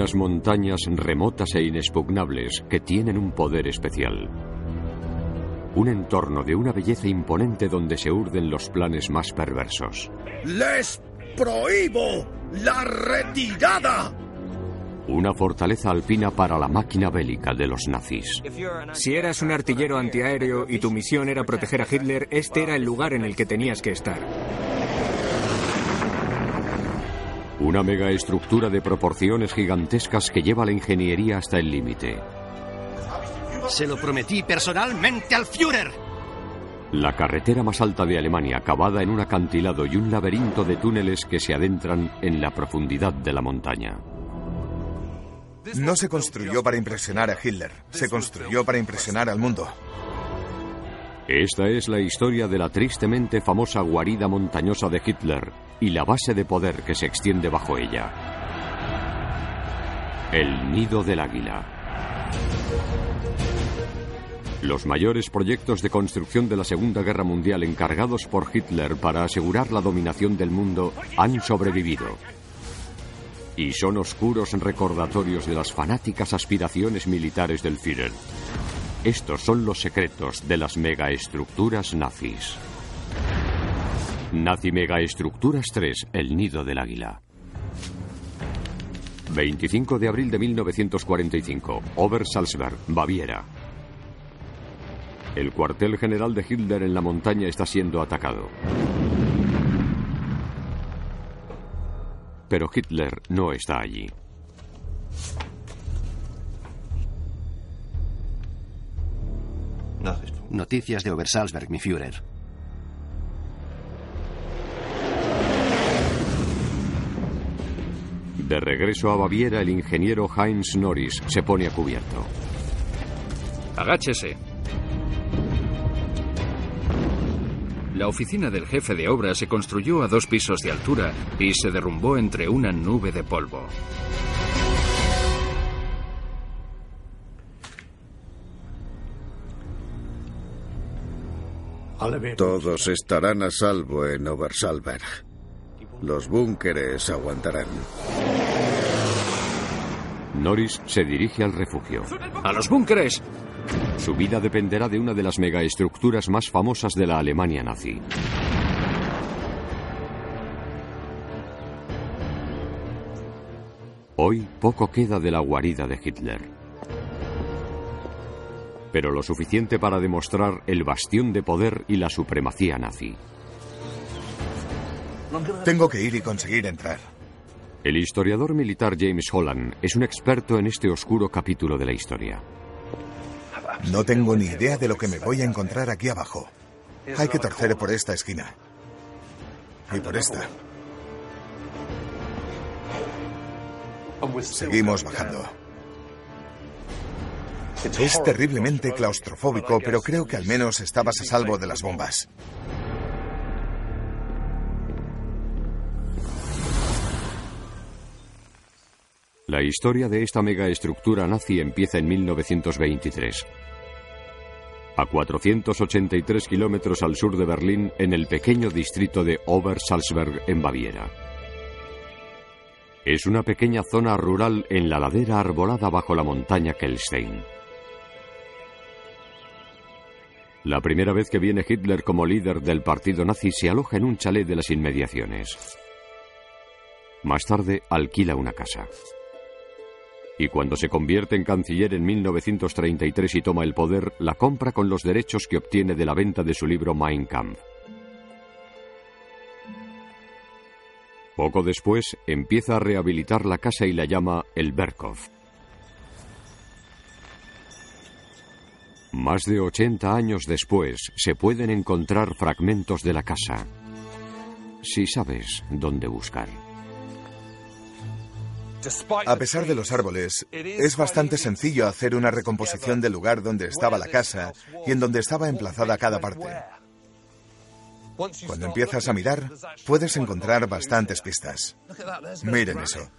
Unas montañas remotas e inexpugnables que tienen un poder especial. Un entorno de una belleza imponente donde se urden los planes más perversos. ¡Les prohíbo la retirada! Una fortaleza alpina para la máquina bélica de los nazis. Si eras un artillero antiaéreo y tu misión era proteger a Hitler, este era el lugar en el que tenías que estar. Una megaestructura de proporciones gigantescas que lleva la ingeniería hasta el límite. Se lo prometí personalmente al Führer. La carretera más alta de Alemania, cavada en un acantilado y un laberinto de túneles que se adentran en la profundidad de la montaña. No se construyó para impresionar a Hitler, se construyó para impresionar al mundo. Esta es la historia de la tristemente famosa guarida montañosa de Hitler y la base de poder que se extiende bajo ella. El nido del águila. Los mayores proyectos de construcción de la Segunda Guerra Mundial encargados por Hitler para asegurar la dominación del mundo han sobrevivido. Y son oscuros recordatorios de las fanáticas aspiraciones militares del Führer. Estos son los secretos de las megaestructuras nazis. Nazi Megaestructuras 3, el nido del águila. 25 de abril de 1945, Obersalzberg, Baviera. El cuartel general de Hitler en la montaña está siendo atacado. Pero Hitler no está allí. Noticias de Obersalzberg, mi Führer. De regreso a Baviera, el ingeniero Heinz Norris se pone a cubierto. Agáchese. La oficina del jefe de obra se construyó a dos pisos de altura y se derrumbó entre una nube de polvo. Todos estarán a salvo en Obersalberg. Los búnkeres aguantarán. Norris se dirige al refugio. ¡A los búnkeres! Su vida dependerá de una de las megaestructuras más famosas de la Alemania nazi. Hoy poco queda de la guarida de Hitler. Pero lo suficiente para demostrar el bastión de poder y la supremacía nazi. Tengo que ir y conseguir entrar. El historiador militar James Holland es un experto en este oscuro capítulo de la historia. No tengo ni idea de lo que me voy a encontrar aquí abajo. Hay que torcer por esta esquina. Y por esta. Seguimos bajando. Es terriblemente claustrofóbico, pero creo que al menos estabas a salvo de las bombas. La historia de esta megaestructura nazi empieza en 1923. A 483 kilómetros al sur de Berlín, en el pequeño distrito de Obersalzberg, en Baviera. Es una pequeña zona rural en la ladera arbolada bajo la montaña Kelstein. La primera vez que viene Hitler como líder del partido nazi se aloja en un chalet de las inmediaciones. Más tarde alquila una casa. Y cuando se convierte en canciller en 1933 y toma el poder, la compra con los derechos que obtiene de la venta de su libro Mein Kampf. Poco después empieza a rehabilitar la casa y la llama el Berghof. Más de 80 años después se pueden encontrar fragmentos de la casa, si sabes dónde buscar. A pesar de los árboles, es bastante sencillo hacer una recomposición del lugar donde estaba la casa y en donde estaba emplazada cada parte. Cuando empiezas a mirar, puedes encontrar bastantes pistas. Miren eso.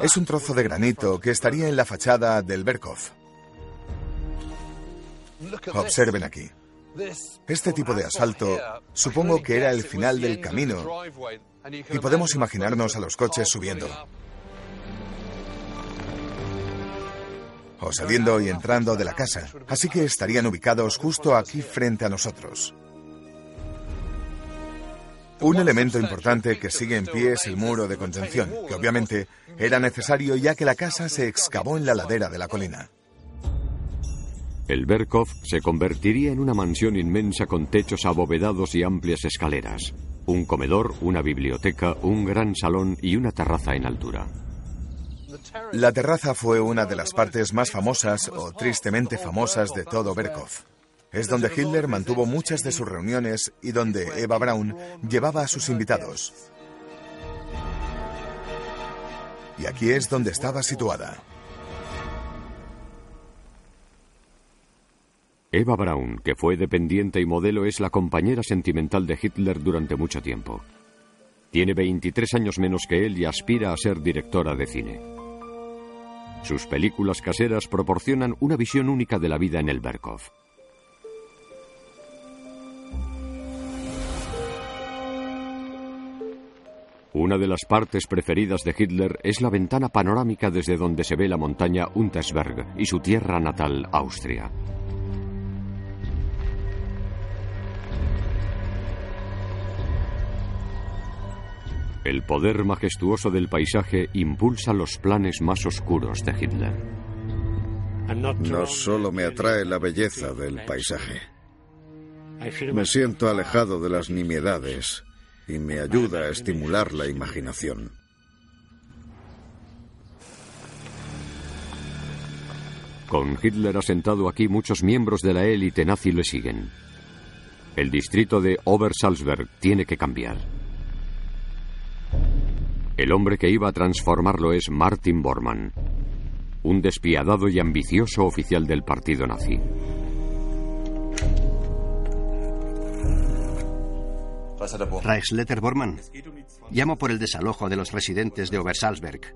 Es un trozo de granito que estaría en la fachada del Berkhof. Observen aquí. Este tipo de asalto supongo que era el final del camino y podemos imaginarnos a los coches subiendo. O saliendo y entrando de la casa, así que estarían ubicados justo aquí frente a nosotros. Un elemento importante que sigue en pie es el muro de contención, que obviamente era necesario ya que la casa se excavó en la ladera de la colina. El Berkov se convertiría en una mansión inmensa con techos abovedados y amplias escaleras, un comedor, una biblioteca, un gran salón y una terraza en altura. La terraza fue una de las partes más famosas o tristemente famosas de todo Berkov. Es donde Hitler mantuvo muchas de sus reuniones y donde Eva Braun llevaba a sus invitados. Y aquí es donde estaba situada. Eva Braun, que fue dependiente y modelo, es la compañera sentimental de Hitler durante mucho tiempo. Tiene 23 años menos que él y aspira a ser directora de cine. Sus películas caseras proporcionan una visión única de la vida en el Berkov. Una de las partes preferidas de Hitler es la ventana panorámica desde donde se ve la montaña Untersberg y su tierra natal, Austria. El poder majestuoso del paisaje impulsa los planes más oscuros de Hitler. No solo me atrae la belleza del paisaje. Me siento alejado de las nimiedades y me ayuda a estimular la imaginación. Con Hitler asentado aquí, muchos miembros de la élite nazi le siguen. El distrito de Obersalzberg tiene que cambiar. El hombre que iba a transformarlo es Martin Bormann, un despiadado y ambicioso oficial del partido nazi. Reichsleiter Bormann. Llamo por el desalojo de los residentes de Obersalzberg.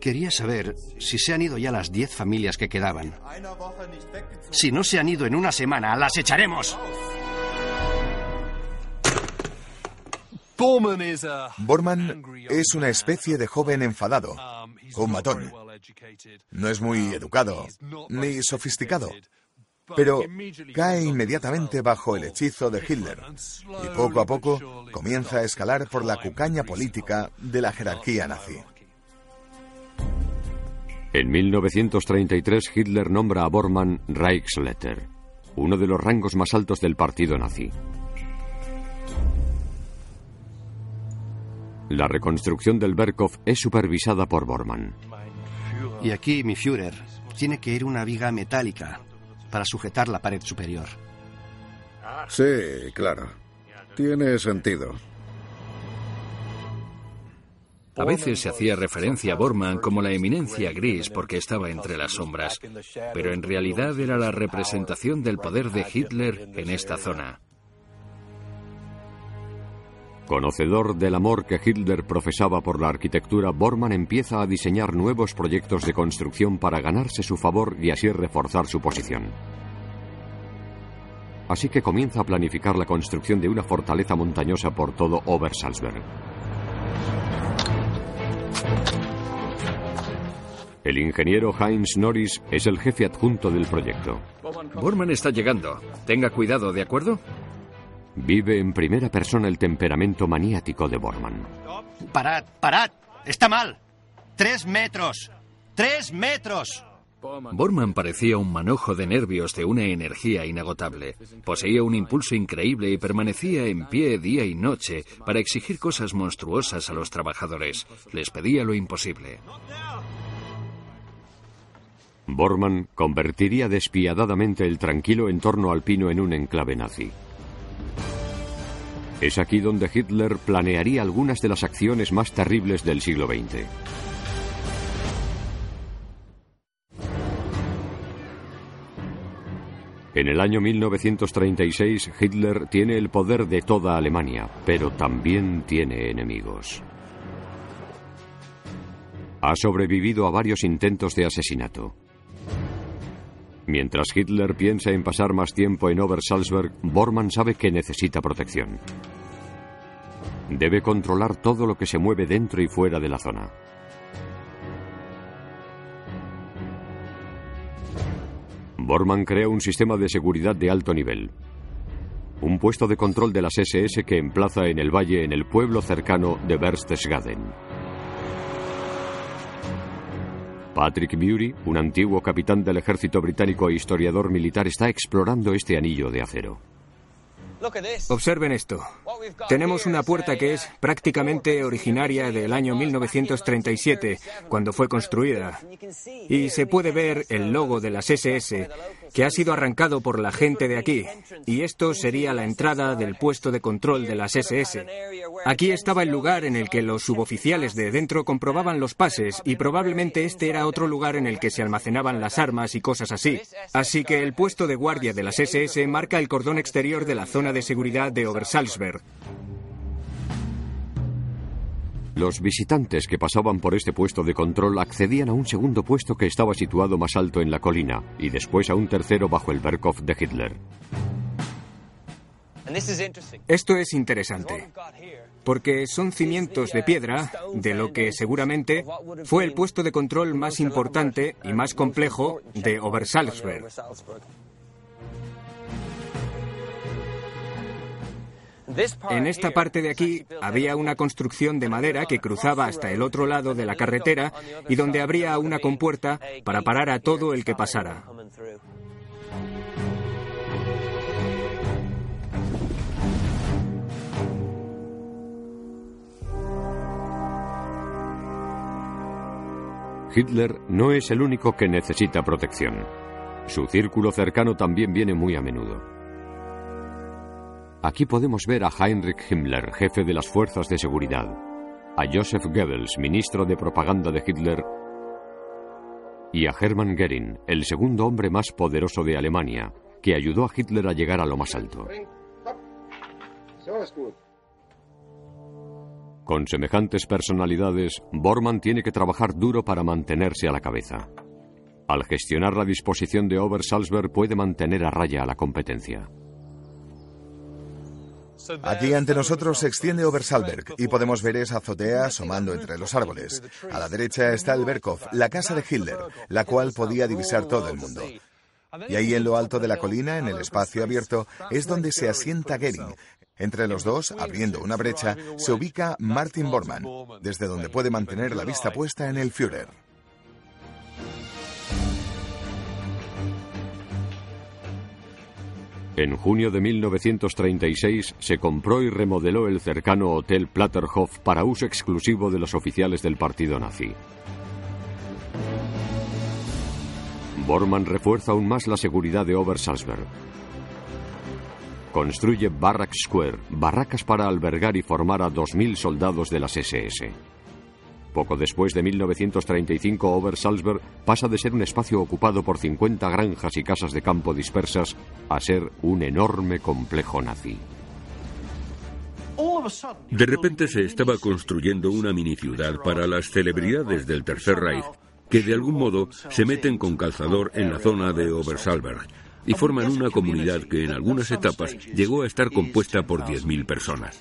Quería saber si se han ido ya las diez familias que quedaban. Si no se han ido en una semana, las echaremos. Bormann es una especie de joven enfadado, un matón. No es muy educado ni sofisticado, pero cae inmediatamente bajo el hechizo de Hitler y poco a poco comienza a escalar por la cucaña política de la jerarquía nazi. En 1933 Hitler nombra a Bormann Reichsleiter, uno de los rangos más altos del partido nazi. La reconstrucción del Berkov es supervisada por Bormann. Y aquí, mi Führer, tiene que ir una viga metálica para sujetar la pared superior. Sí, claro. Tiene sentido. A veces se hacía referencia a Bormann como la eminencia gris porque estaba entre las sombras, pero en realidad era la representación del poder de Hitler en esta zona. Conocedor del amor que Hitler profesaba por la arquitectura, Bormann empieza a diseñar nuevos proyectos de construcción para ganarse su favor y así reforzar su posición. Así que comienza a planificar la construcción de una fortaleza montañosa por todo Obersalzberg. El ingeniero Heinz Norris es el jefe adjunto del proyecto. Bormann está llegando. Tenga cuidado, ¿de acuerdo? Vive en primera persona el temperamento maniático de Bormann. Parad, parad. Está mal. Tres metros. Tres metros. Bormann parecía un manojo de nervios de una energía inagotable. Poseía un impulso increíble y permanecía en pie día y noche para exigir cosas monstruosas a los trabajadores. Les pedía lo imposible. Bormann convertiría despiadadamente el tranquilo entorno alpino en un enclave nazi. Es aquí donde Hitler planearía algunas de las acciones más terribles del siglo XX. En el año 1936, Hitler tiene el poder de toda Alemania, pero también tiene enemigos. Ha sobrevivido a varios intentos de asesinato. Mientras Hitler piensa en pasar más tiempo en Obersalzberg, Bormann sabe que necesita protección. Debe controlar todo lo que se mueve dentro y fuera de la zona. Bormann crea un sistema de seguridad de alto nivel. Un puesto de control de las SS que emplaza en el valle en el pueblo cercano de Berchtesgaden. Patrick Bury, un antiguo capitán del ejército británico e historiador militar, está explorando este anillo de acero. Observen esto. Tenemos una puerta que es prácticamente originaria del año 1937, cuando fue construida. Y se puede ver el logo de las SS, que ha sido arrancado por la gente de aquí. Y esto sería la entrada del puesto de control de las SS. Aquí estaba el lugar en el que los suboficiales de dentro comprobaban los pases y probablemente este era otro lugar en el que se almacenaban las armas y cosas así. Así que el puesto de guardia de las SS marca el cordón exterior de la zona de seguridad de Obersalzberg. Los visitantes que pasaban por este puesto de control accedían a un segundo puesto que estaba situado más alto en la colina y después a un tercero bajo el Berghof de Hitler. Esto es interesante, porque son cimientos de piedra de lo que seguramente fue el puesto de control más importante y más complejo de Obersalzberg. En esta parte de aquí había una construcción de madera que cruzaba hasta el otro lado de la carretera y donde habría una compuerta para parar a todo el que pasara. Hitler no es el único que necesita protección. Su círculo cercano también viene muy a menudo. Aquí podemos ver a Heinrich Himmler, jefe de las fuerzas de seguridad, a Joseph Goebbels, ministro de propaganda de Hitler, y a Hermann Goering, el segundo hombre más poderoso de Alemania, que ayudó a Hitler a llegar a lo más alto. Con semejantes personalidades, Bormann tiene que trabajar duro para mantenerse a la cabeza. Al gestionar la disposición de Obersalzberg puede mantener a raya a la competencia. Aquí ante nosotros se extiende Obersalzberg y podemos ver esa azotea asomando entre los árboles. A la derecha está el Berghof, la casa de Hitler, la cual podía divisar todo el mundo. Y ahí en lo alto de la colina, en el espacio abierto, es donde se asienta Goering, entre los dos, abriendo una brecha, se ubica Martin Bormann, desde donde puede mantener la vista puesta en el Führer. En junio de 1936 se compró y remodeló el cercano Hotel Platterhof para uso exclusivo de los oficiales del partido nazi. Bormann refuerza aún más la seguridad de Obersalzberg. Construye Barrack Square, barracas para albergar y formar a 2.000 soldados de las SS. Poco después de 1935, Obersalzberg pasa de ser un espacio ocupado por 50 granjas y casas de campo dispersas a ser un enorme complejo nazi. De repente se estaba construyendo una mini ciudad para las celebridades del Tercer Reich que de algún modo se meten con calzador en la zona de Obersalzberg y forman una comunidad que en algunas etapas llegó a estar compuesta por 10.000 personas.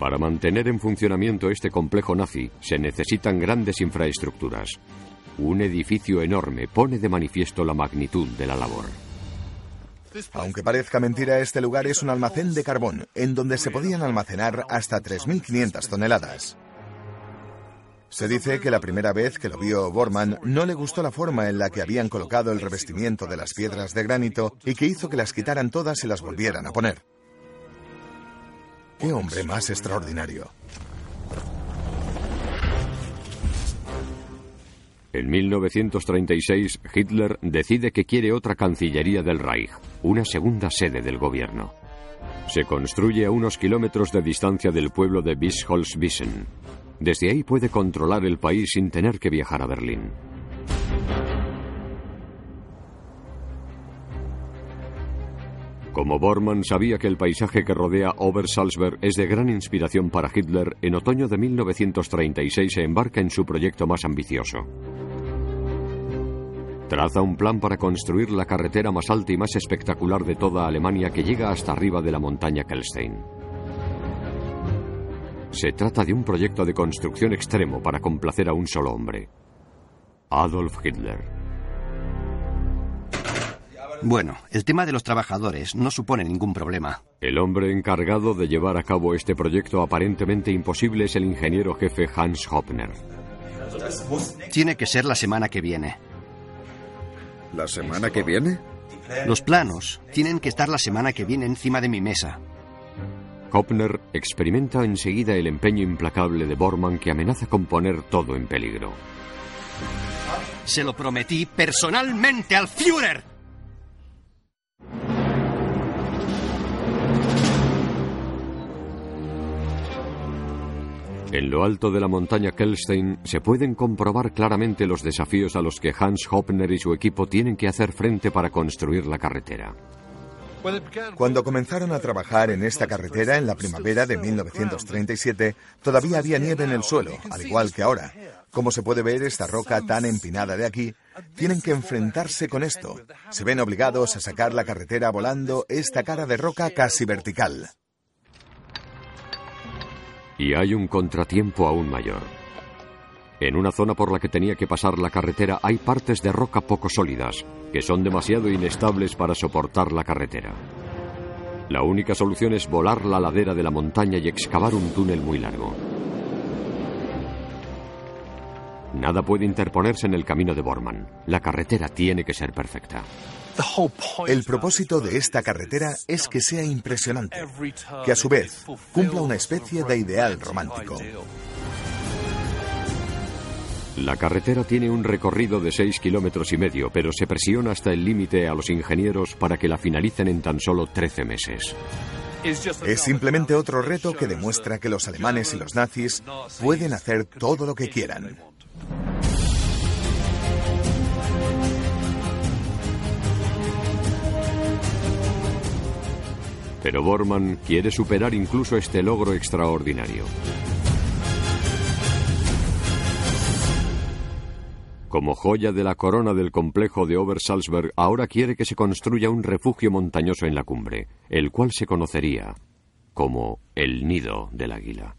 Para mantener en funcionamiento este complejo nazi se necesitan grandes infraestructuras. Un edificio enorme pone de manifiesto la magnitud de la labor. Aunque parezca mentira, este lugar es un almacén de carbón, en donde se podían almacenar hasta 3.500 toneladas. Se dice que la primera vez que lo vio Bormann no le gustó la forma en la que habían colocado el revestimiento de las piedras de granito y que hizo que las quitaran todas y las volvieran a poner. ¡Qué hombre más extraordinario! En 1936, Hitler decide que quiere otra Cancillería del Reich, una segunda sede del gobierno. Se construye a unos kilómetros de distancia del pueblo de Bischofswiesen, desde ahí puede controlar el país sin tener que viajar a Berlín. Como Bormann sabía que el paisaje que rodea Obersalzberg es de gran inspiración para Hitler, en otoño de 1936 se embarca en su proyecto más ambicioso. Traza un plan para construir la carretera más alta y más espectacular de toda Alemania que llega hasta arriba de la montaña Kelstein. Se trata de un proyecto de construcción extremo para complacer a un solo hombre. Adolf Hitler. Bueno, el tema de los trabajadores no supone ningún problema. El hombre encargado de llevar a cabo este proyecto aparentemente imposible es el ingeniero jefe Hans Hoppner. Tiene que ser la semana que viene. ¿La semana que viene? Los planos tienen que estar la semana que viene encima de mi mesa. Hoppner experimenta enseguida el empeño implacable de Bormann que amenaza con poner todo en peligro. Se lo prometí personalmente al Führer. En lo alto de la montaña Kelstein se pueden comprobar claramente los desafíos a los que Hans Hoppner y su equipo tienen que hacer frente para construir la carretera. Cuando comenzaron a trabajar en esta carretera en la primavera de 1937, todavía había nieve en el suelo, al igual que ahora. Como se puede ver, esta roca tan empinada de aquí, tienen que enfrentarse con esto. Se ven obligados a sacar la carretera volando esta cara de roca casi vertical. Y hay un contratiempo aún mayor. En una zona por la que tenía que pasar la carretera hay partes de roca poco sólidas, que son demasiado inestables para soportar la carretera. La única solución es volar la ladera de la montaña y excavar un túnel muy largo. Nada puede interponerse en el camino de Bormann. La carretera tiene que ser perfecta. El propósito de esta carretera es que sea impresionante, que a su vez cumpla una especie de ideal romántico. La carretera tiene un recorrido de 6 kilómetros y medio, pero se presiona hasta el límite a los ingenieros para que la finalicen en tan solo 13 meses. Es simplemente otro reto que demuestra que los alemanes y los nazis pueden hacer todo lo que quieran. Pero Bormann quiere superar incluso este logro extraordinario. Como joya de la corona del complejo de Obersalzberg, ahora quiere que se construya un refugio montañoso en la cumbre, el cual se conocería como el nido del águila.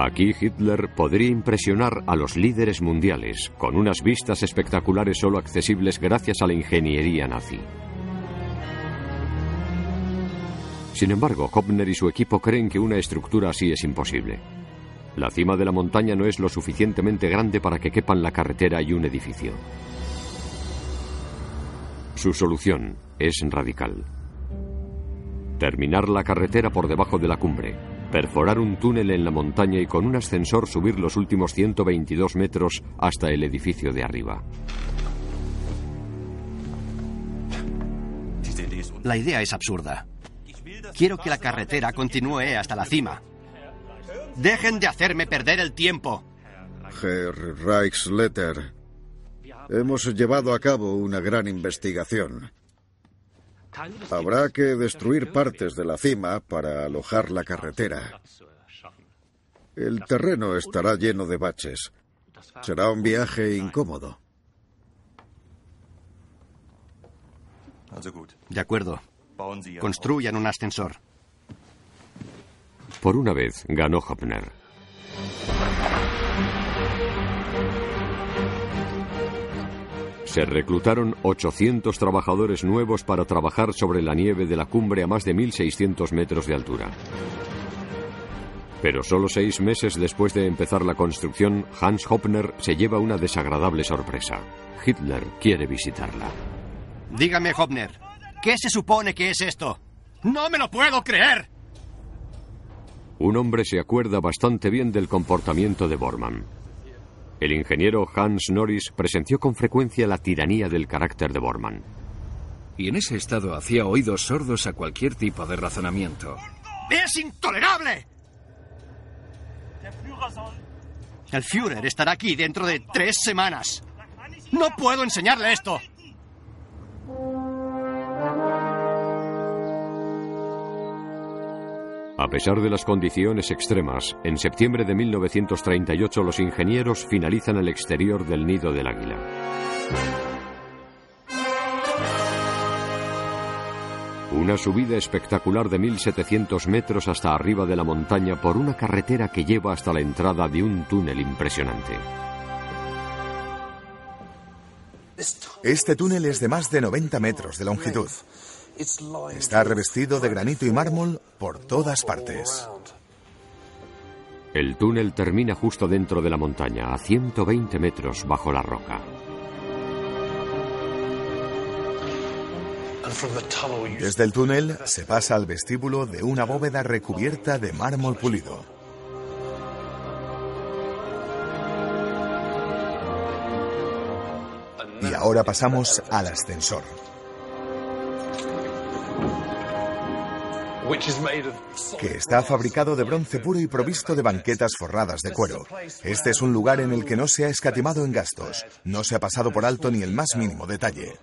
Aquí Hitler podría impresionar a los líderes mundiales con unas vistas espectaculares solo accesibles gracias a la ingeniería nazi. Sin embargo, Hopner y su equipo creen que una estructura así es imposible. La cima de la montaña no es lo suficientemente grande para que quepan la carretera y un edificio. Su solución es radical. Terminar la carretera por debajo de la cumbre, perforar un túnel en la montaña y con un ascensor subir los últimos 122 metros hasta el edificio de arriba. La idea es absurda. Quiero que la carretera continúe hasta la cima. Dejen de hacerme perder el tiempo. Herr Reichsletter, hemos llevado a cabo una gran investigación. Habrá que destruir partes de la cima para alojar la carretera. El terreno estará lleno de baches. Será un viaje incómodo. De acuerdo. Construyan un ascensor. Por una vez ganó Hopner. Se reclutaron 800 trabajadores nuevos para trabajar sobre la nieve de la cumbre a más de 1.600 metros de altura. Pero solo seis meses después de empezar la construcción, Hans Hopner se lleva una desagradable sorpresa. Hitler quiere visitarla. Dígame, Hopner, ¿qué se supone que es esto? ¡No me lo puedo creer! Un hombre se acuerda bastante bien del comportamiento de Bormann. El ingeniero Hans Norris presenció con frecuencia la tiranía del carácter de Bormann. Y en ese estado hacía oídos sordos a cualquier tipo de razonamiento. ¡Es intolerable! El Führer estará aquí dentro de tres semanas. No puedo enseñarle esto. A pesar de las condiciones extremas, en septiembre de 1938 los ingenieros finalizan el exterior del nido del águila. Una subida espectacular de 1700 metros hasta arriba de la montaña por una carretera que lleva hasta la entrada de un túnel impresionante. Este túnel es de más de 90 metros de longitud. Está revestido de granito y mármol por todas partes. El túnel termina justo dentro de la montaña, a 120 metros bajo la roca. Desde el túnel se pasa al vestíbulo de una bóveda recubierta de mármol pulido. Y ahora pasamos al ascensor. Que está fabricado de bronce puro y provisto de banquetas forradas de cuero. Este es un lugar en el que no se ha escatimado en gastos, no se ha pasado por alto ni el más mínimo detalle.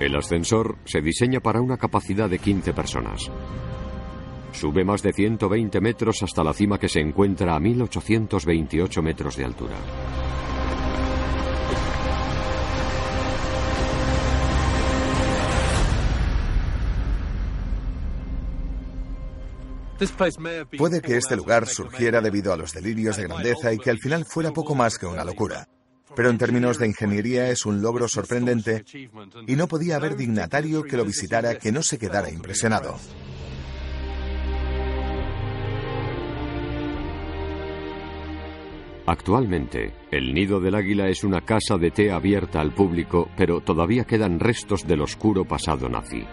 El ascensor se diseña para una capacidad de 15 personas. Sube más de 120 metros hasta la cima que se encuentra a 1828 metros de altura. Puede que este lugar surgiera debido a los delirios de grandeza y que al final fuera poco más que una locura. Pero en términos de ingeniería es un logro sorprendente y no podía haber dignatario que lo visitara que no se quedara impresionado. Actualmente, el Nido del Águila es una casa de té abierta al público, pero todavía quedan restos del oscuro pasado nazi.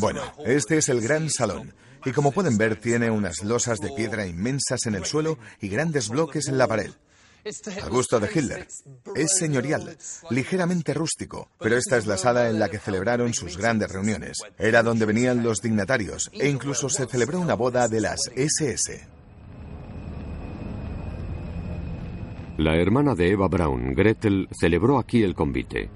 Bueno, este es el gran salón. Y como pueden ver, tiene unas losas de piedra inmensas en el suelo y grandes bloques en la pared. Al gusto de Hitler. Es señorial, ligeramente rústico, pero esta es la sala en la que celebraron sus grandes reuniones. Era donde venían los dignatarios e incluso se celebró una boda de las SS. La hermana de Eva Braun, Gretel, celebró aquí el convite.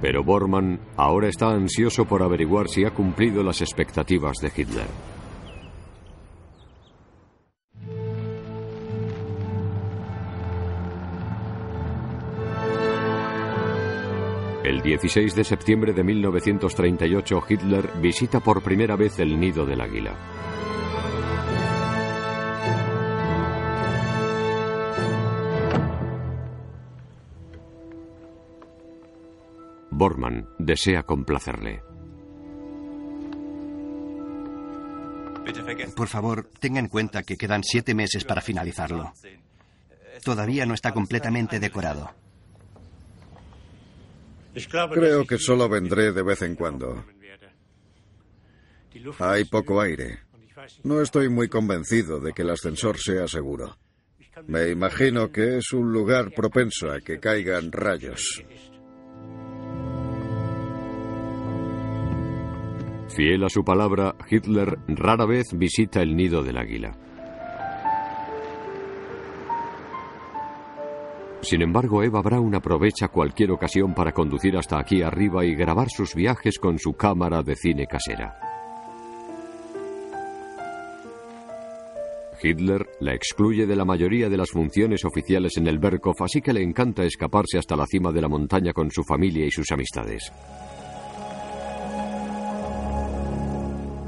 Pero Bormann ahora está ansioso por averiguar si ha cumplido las expectativas de Hitler. El 16 de septiembre de 1938 Hitler visita por primera vez el nido del águila. Bormann desea complacerle. Por favor, tenga en cuenta que quedan siete meses para finalizarlo. Todavía no está completamente decorado. Creo que solo vendré de vez en cuando. Hay poco aire. No estoy muy convencido de que el ascensor sea seguro. Me imagino que es un lugar propenso a que caigan rayos. Fiel a su palabra, Hitler rara vez visita el nido del águila. Sin embargo, Eva Braun aprovecha cualquier ocasión para conducir hasta aquí arriba y grabar sus viajes con su cámara de cine casera. Hitler la excluye de la mayoría de las funciones oficiales en el Berghof, así que le encanta escaparse hasta la cima de la montaña con su familia y sus amistades.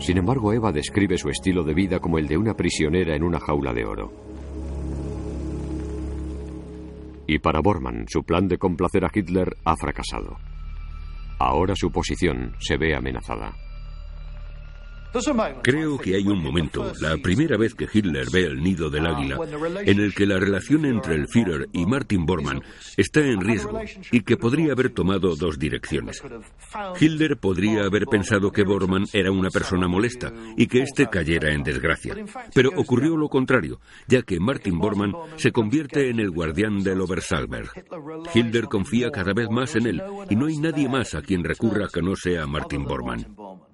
Sin embargo, Eva describe su estilo de vida como el de una prisionera en una jaula de oro. Y para Bormann, su plan de complacer a Hitler ha fracasado. Ahora su posición se ve amenazada. Creo que hay un momento, la primera vez que Hitler ve el nido del águila, en el que la relación entre el Führer y Martin Bormann está en riesgo y que podría haber tomado dos direcciones. Hitler podría haber pensado que Bormann era una persona molesta y que éste cayera en desgracia. Pero ocurrió lo contrario, ya que Martin Bormann se convierte en el guardián del Obersalberg. Hitler confía cada vez más en él y no hay nadie más a quien recurra que no sea Martin Bormann.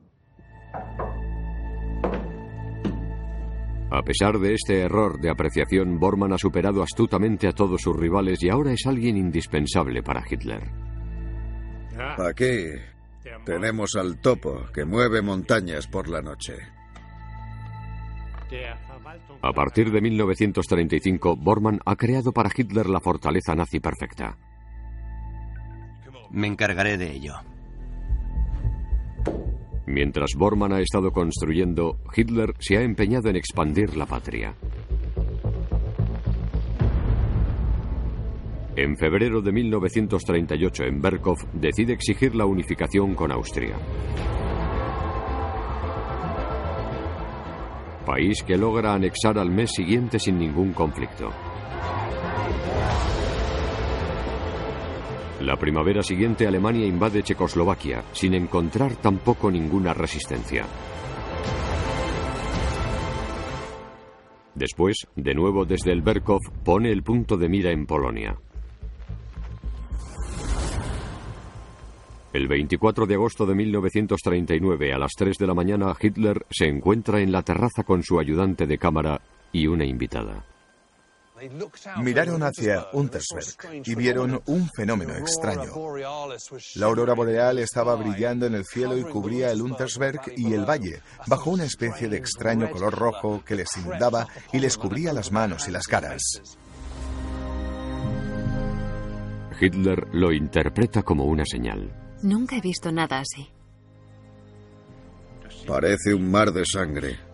A pesar de este error de apreciación, Bormann ha superado astutamente a todos sus rivales y ahora es alguien indispensable para Hitler. Aquí tenemos al topo que mueve montañas por la noche. A partir de 1935, Bormann ha creado para Hitler la fortaleza nazi perfecta. Me encargaré de ello. Mientras Bormann ha estado construyendo, Hitler se ha empeñado en expandir la patria. En febrero de 1938, en Berkhof, decide exigir la unificación con Austria. País que logra anexar al mes siguiente sin ningún conflicto. La primavera siguiente Alemania invade Checoslovaquia, sin encontrar tampoco ninguna resistencia. Después, de nuevo desde el Berkhof, pone el punto de mira en Polonia. El 24 de agosto de 1939, a las 3 de la mañana, Hitler se encuentra en la terraza con su ayudante de cámara y una invitada. Miraron hacia Untersberg y vieron un fenómeno extraño. La aurora boreal estaba brillando en el cielo y cubría el Untersberg y el valle, bajo una especie de extraño color rojo que les inundaba y les cubría las manos y las caras. Hitler lo interpreta como una señal. Nunca he visto nada así. Parece un mar de sangre.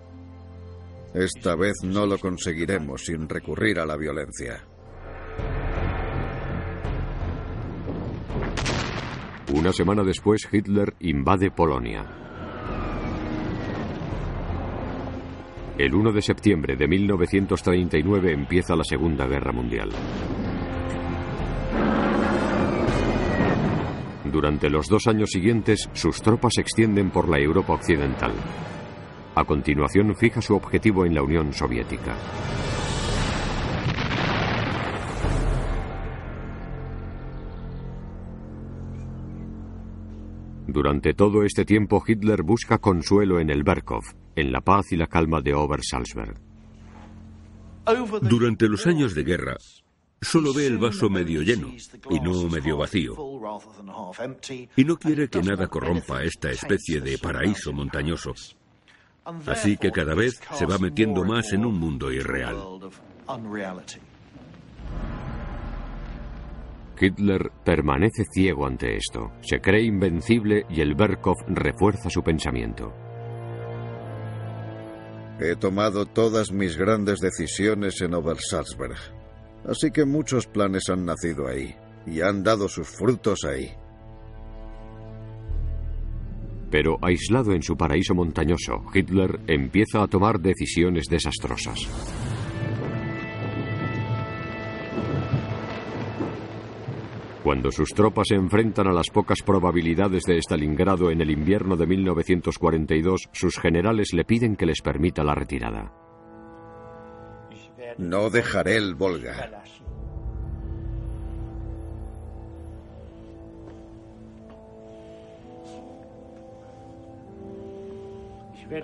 Esta vez no lo conseguiremos sin recurrir a la violencia. Una semana después, Hitler invade Polonia. El 1 de septiembre de 1939 empieza la Segunda Guerra Mundial. Durante los dos años siguientes, sus tropas se extienden por la Europa occidental. A continuación, fija su objetivo en la Unión Soviética. Durante todo este tiempo, Hitler busca consuelo en el Berkhof, en la paz y la calma de Obersalzberg. Durante los años de guerra, solo ve el vaso medio lleno y no medio vacío. Y no quiere que nada corrompa esta especie de paraíso montañoso. Así que cada vez se va metiendo más en un mundo irreal. Hitler permanece ciego ante esto, se cree invencible y el Berkhof refuerza su pensamiento. He tomado todas mis grandes decisiones en Obersalzberg. Así que muchos planes han nacido ahí y han dado sus frutos ahí. Pero aislado en su paraíso montañoso, Hitler empieza a tomar decisiones desastrosas. Cuando sus tropas se enfrentan a las pocas probabilidades de Stalingrado en el invierno de 1942, sus generales le piden que les permita la retirada. No dejaré el Volga.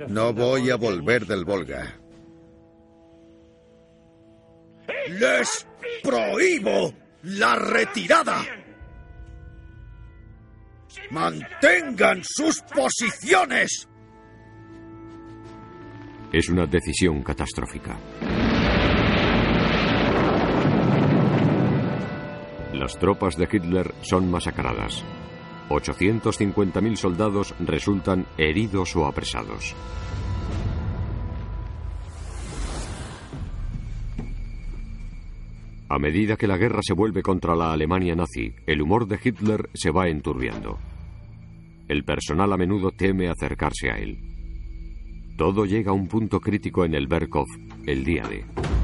No voy a volver del Volga. Les prohíbo la retirada. Mantengan sus posiciones. Es una decisión catastrófica. Las tropas de Hitler son masacradas. 850.000 soldados resultan heridos o apresados. A medida que la guerra se vuelve contra la Alemania nazi, el humor de Hitler se va enturbiando. El personal a menudo teme acercarse a él. Todo llega a un punto crítico en el Berkhof, el día de.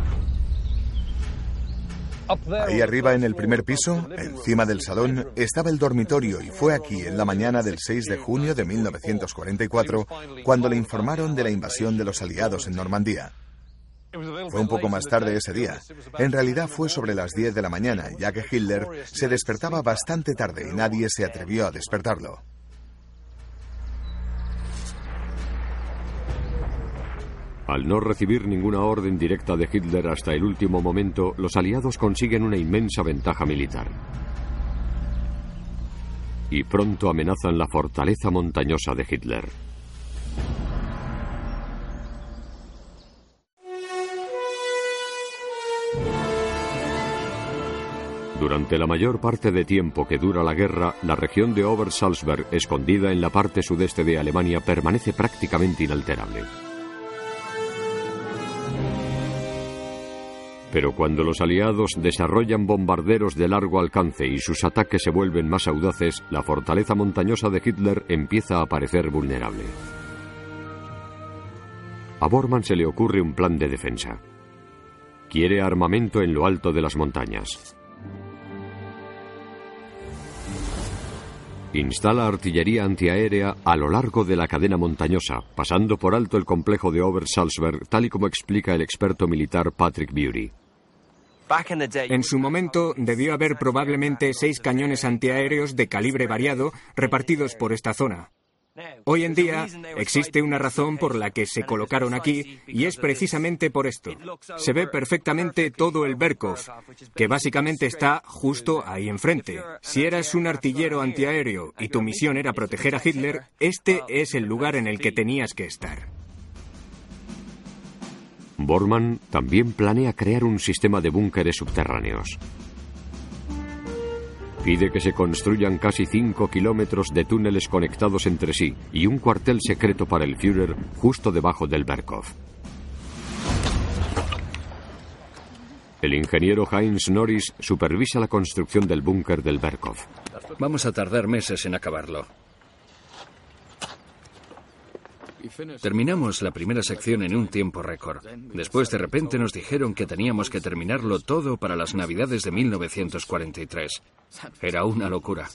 Ahí arriba en el primer piso, encima del salón, estaba el dormitorio y fue aquí en la mañana del 6 de junio de 1944 cuando le informaron de la invasión de los aliados en Normandía. Fue un poco más tarde ese día. En realidad fue sobre las 10 de la mañana, ya que Hitler se despertaba bastante tarde y nadie se atrevió a despertarlo. Al no recibir ninguna orden directa de Hitler hasta el último momento, los aliados consiguen una inmensa ventaja militar. y pronto amenazan la fortaleza montañosa de Hitler. Durante la mayor parte de tiempo que dura la guerra, la región de Obersalzberg, escondida en la parte sudeste de Alemania, permanece prácticamente inalterable. Pero cuando los aliados desarrollan bombarderos de largo alcance y sus ataques se vuelven más audaces, la fortaleza montañosa de Hitler empieza a parecer vulnerable. A Bormann se le ocurre un plan de defensa. Quiere armamento en lo alto de las montañas. Instala artillería antiaérea a lo largo de la cadena montañosa, pasando por alto el complejo de Obersalzberg, tal y como explica el experto militar Patrick Bury. En su momento debió haber probablemente seis cañones antiaéreos de calibre variado repartidos por esta zona. Hoy en día existe una razón por la que se colocaron aquí y es precisamente por esto. Se ve perfectamente todo el Berkov, que básicamente está justo ahí enfrente. Si eras un artillero antiaéreo y tu misión era proteger a Hitler, este es el lugar en el que tenías que estar. Bormann también planea crear un sistema de búnkeres subterráneos. Pide que se construyan casi 5 kilómetros de túneles conectados entre sí y un cuartel secreto para el Führer justo debajo del Berkov. El ingeniero Heinz Norris supervisa la construcción del búnker del Berkov. Vamos a tardar meses en acabarlo. Terminamos la primera sección en un tiempo récord. Después de repente nos dijeron que teníamos que terminarlo todo para las Navidades de 1943. Era una locura.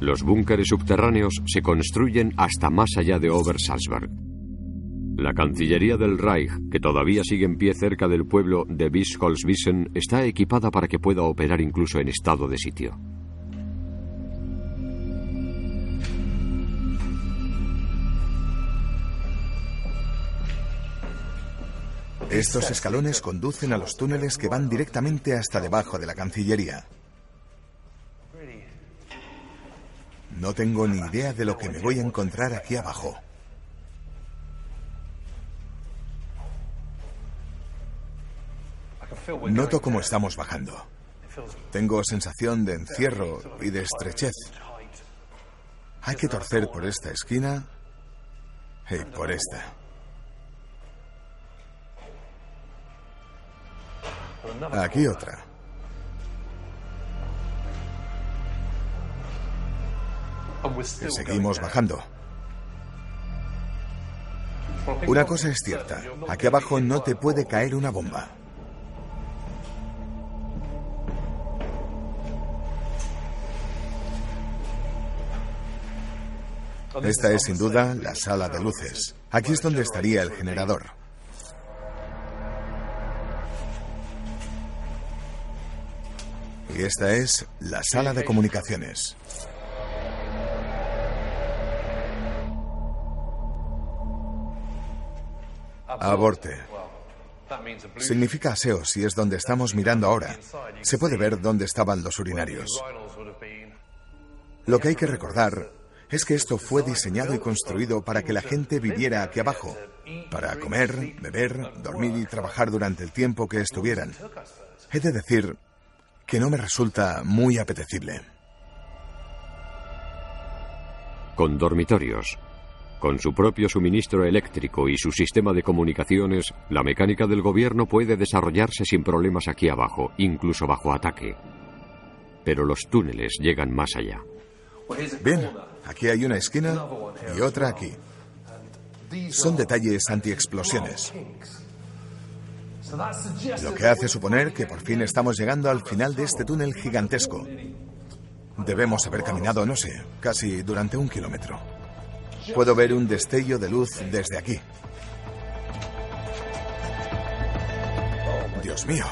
Los búnkeres subterráneos se construyen hasta más allá de Obersalzberg. La Cancillería del Reich, que todavía sigue en pie cerca del pueblo de Bischofswiesen, está equipada para que pueda operar incluso en estado de sitio. Estos escalones conducen a los túneles que van directamente hasta debajo de la Cancillería. No tengo ni idea de lo que me voy a encontrar aquí abajo. Noto cómo estamos bajando. Tengo sensación de encierro y de estrechez. Hay que torcer por esta esquina y por esta. Aquí otra. seguimos bajando. Una cosa es cierta, aquí abajo no te puede caer una bomba. Esta es sin duda la sala de luces. Aquí es donde estaría el generador. Y esta es la sala de comunicaciones. Aborte. Significa aseo si es donde estamos mirando ahora. Se puede ver dónde estaban los urinarios. Lo que hay que recordar es que esto fue diseñado y construido para que la gente viviera aquí abajo, para comer, beber, dormir y trabajar durante el tiempo que estuvieran. He de decir que no me resulta muy apetecible. Con dormitorios, con su propio suministro eléctrico y su sistema de comunicaciones, la mecánica del gobierno puede desarrollarse sin problemas aquí abajo, incluso bajo ataque. Pero los túneles llegan más allá. Bien, aquí hay una esquina y otra aquí. Son detalles antiexplosiones. Lo que hace suponer que por fin estamos llegando al final de este túnel gigantesco. Debemos haber caminado, no sé, casi durante un kilómetro. Puedo ver un destello de luz desde aquí. Dios mío.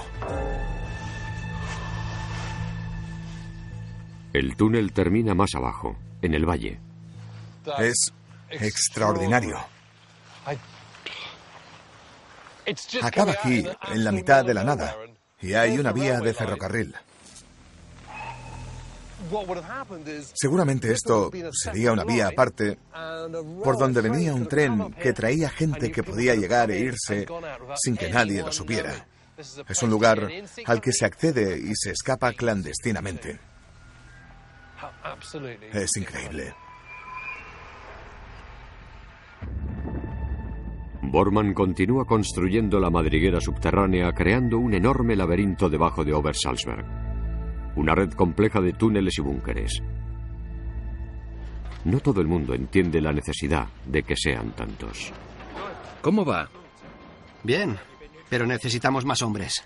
El túnel termina más abajo, en el valle. Es extraordinario. Acaba aquí, en la mitad de la nada, y hay una vía de ferrocarril. Seguramente esto sería una vía aparte por donde venía un tren que traía gente que podía llegar e irse sin que nadie lo supiera. Es un lugar al que se accede y se escapa clandestinamente. Es increíble. Bormann continúa construyendo la madriguera subterránea creando un enorme laberinto debajo de Obersalzberg. Una red compleja de túneles y búnkeres. No todo el mundo entiende la necesidad de que sean tantos. ¿Cómo va? Bien, pero necesitamos más hombres.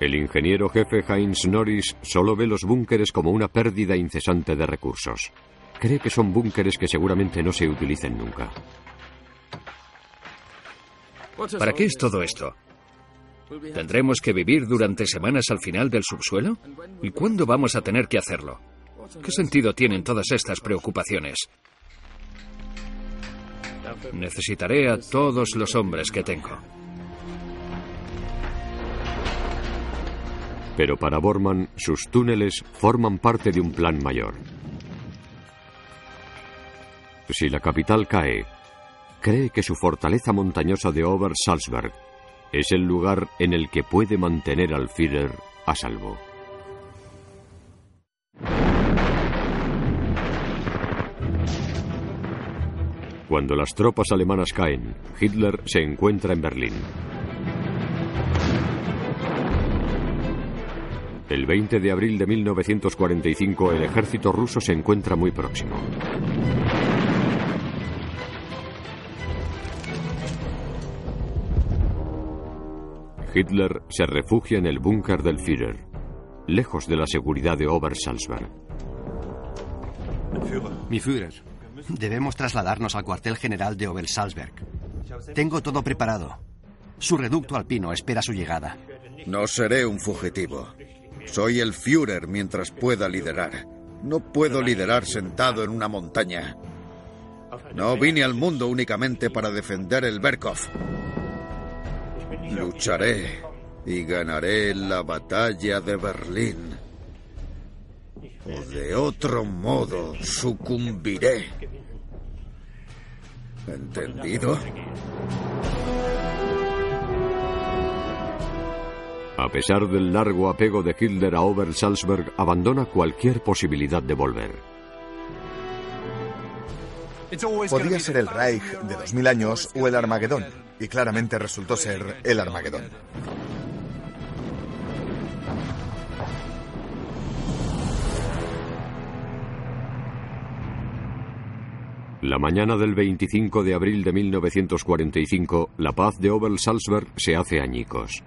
El ingeniero jefe Heinz Norris solo ve los búnkeres como una pérdida incesante de recursos. Cree que son búnkeres que seguramente no se utilicen nunca. ¿Para qué es todo esto? ¿Tendremos que vivir durante semanas al final del subsuelo? ¿Y cuándo vamos a tener que hacerlo? ¿Qué sentido tienen todas estas preocupaciones? Necesitaré a todos los hombres que tengo. Pero para Bormann, sus túneles forman parte de un plan mayor. Si la capital cae, cree que su fortaleza montañosa de Obersalzberg es el lugar en el que puede mantener al Führer a salvo. Cuando las tropas alemanas caen, Hitler se encuentra en Berlín. El 20 de abril de 1945 el ejército ruso se encuentra muy próximo. Hitler se refugia en el búnker del Führer, lejos de la seguridad de Obersalzberg. Mi Führer, debemos trasladarnos al cuartel general de Obersalzberg. Tengo todo preparado. Su reducto alpino espera su llegada. No seré un fugitivo. Soy el Führer mientras pueda liderar. No puedo liderar sentado en una montaña. No vine al mundo únicamente para defender el Berkhof. Lucharé y ganaré la batalla de Berlín. O de otro modo sucumbiré. ¿Entendido? A pesar del largo apego de Hitler a Obersalzberg, abandona cualquier posibilidad de volver. Podía ser el Reich de 2000 años o el Armagedón, y claramente resultó ser el Armagedón. La mañana del 25 de abril de 1945, la paz de Obersalzberg se hace añicos.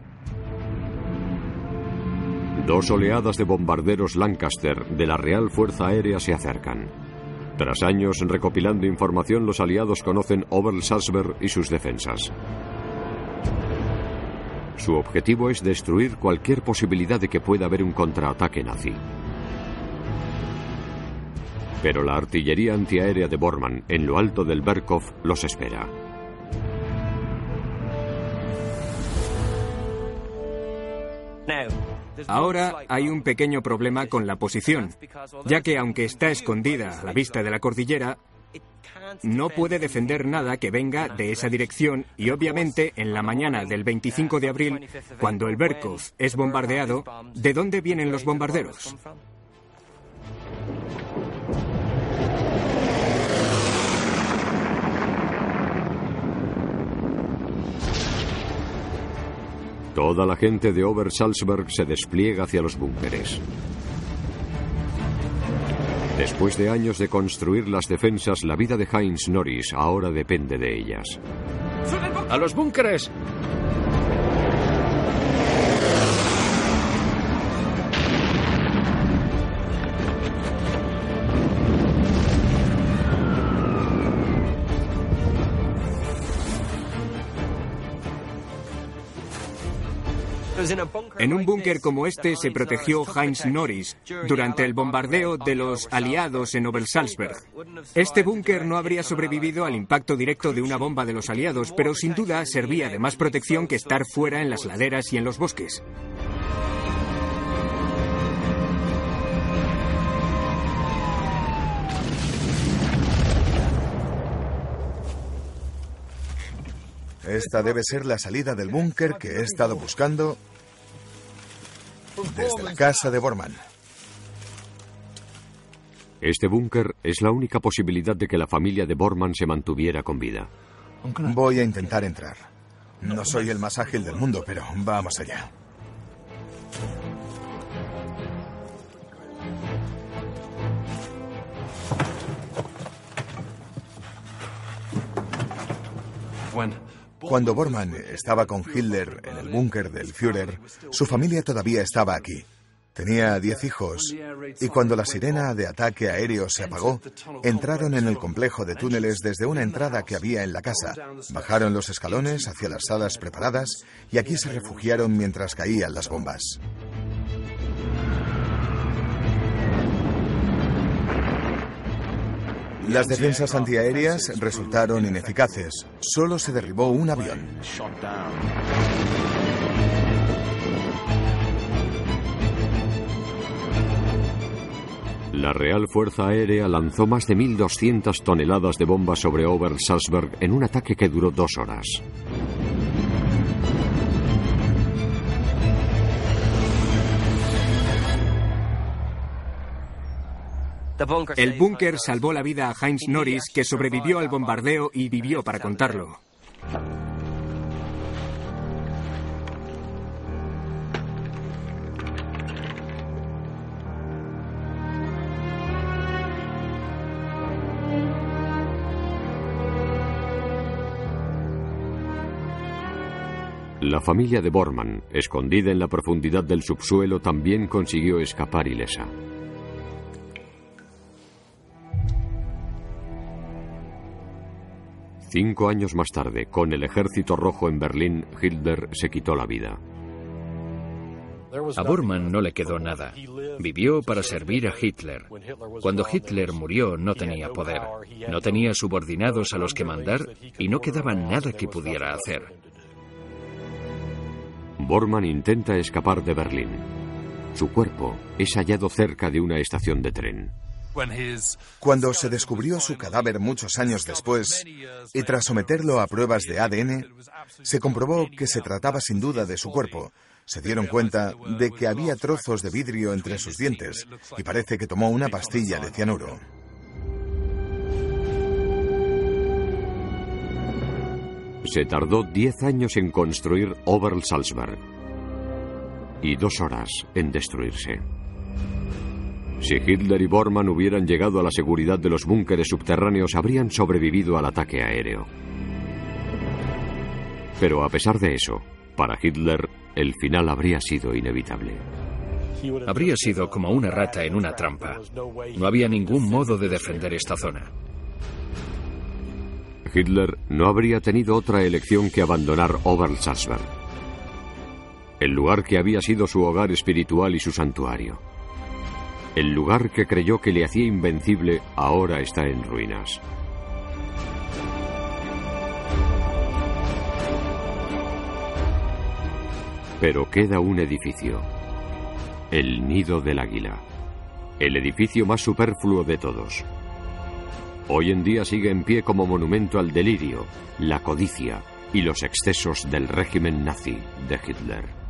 Dos oleadas de bombarderos Lancaster de la Real Fuerza Aérea se acercan. Tras años recopilando información, los aliados conocen Obersalzberg y sus defensas. Su objetivo es destruir cualquier posibilidad de que pueda haber un contraataque nazi. Pero la artillería antiaérea de Bormann, en lo alto del Berkhof, los espera. Ahora hay un pequeño problema con la posición, ya que aunque está escondida a la vista de la cordillera, no puede defender nada que venga de esa dirección y obviamente en la mañana del 25 de abril, cuando el Berkhof es bombardeado, ¿de dónde vienen los bombarderos? Toda la gente de Obersalzberg se despliega hacia los búnkeres. Después de años de construir las defensas, la vida de Heinz Norris ahora depende de ellas. ¡A los búnkeres! En un búnker como este se protegió Heinz Norris durante el bombardeo de los aliados en Obersalzberg. Este búnker no habría sobrevivido al impacto directo de una bomba de los aliados, pero sin duda servía de más protección que estar fuera en las laderas y en los bosques. Esta debe ser la salida del búnker que he estado buscando desde la casa de Borman. Este búnker es la única posibilidad de que la familia de Borman se mantuviera con vida. Voy a intentar entrar. No soy el más ágil del mundo, pero vamos allá. Cuando Bormann estaba con Hitler en el búnker del Führer, su familia todavía estaba aquí. Tenía diez hijos y cuando la sirena de ataque aéreo se apagó, entraron en el complejo de túneles desde una entrada que había en la casa, bajaron los escalones hacia las salas preparadas y aquí se refugiaron mientras caían las bombas. Las defensas antiaéreas resultaron ineficaces. Solo se derribó un avión. La Real Fuerza Aérea lanzó más de 1.200 toneladas de bombas sobre Obersalzberg en un ataque que duró dos horas. El búnker salvó la vida a Heinz Norris, que sobrevivió al bombardeo y vivió para contarlo. La familia de Bormann, escondida en la profundidad del subsuelo, también consiguió escapar ilesa. Cinco años más tarde, con el ejército rojo en Berlín, Hitler se quitó la vida. A Bormann no le quedó nada. Vivió para servir a Hitler. Cuando Hitler murió no tenía poder, no tenía subordinados a los que mandar y no quedaba nada que pudiera hacer. Bormann intenta escapar de Berlín. Su cuerpo es hallado cerca de una estación de tren. Cuando se descubrió su cadáver muchos años después, y tras someterlo a pruebas de ADN, se comprobó que se trataba sin duda de su cuerpo. Se dieron cuenta de que había trozos de vidrio entre sus dientes y parece que tomó una pastilla de cianuro. Se tardó 10 años en construir Obersalzberg y dos horas en destruirse. Si Hitler y Bormann hubieran llegado a la seguridad de los búnkeres subterráneos, habrían sobrevivido al ataque aéreo. Pero a pesar de eso, para Hitler, el final habría sido inevitable. Habría sido como una rata en una trampa. No había ningún modo de defender esta zona. Hitler no habría tenido otra elección que abandonar Obersalzberg, el lugar que había sido su hogar espiritual y su santuario. El lugar que creyó que le hacía invencible ahora está en ruinas. Pero queda un edificio, el nido del águila, el edificio más superfluo de todos. Hoy en día sigue en pie como monumento al delirio, la codicia y los excesos del régimen nazi de Hitler.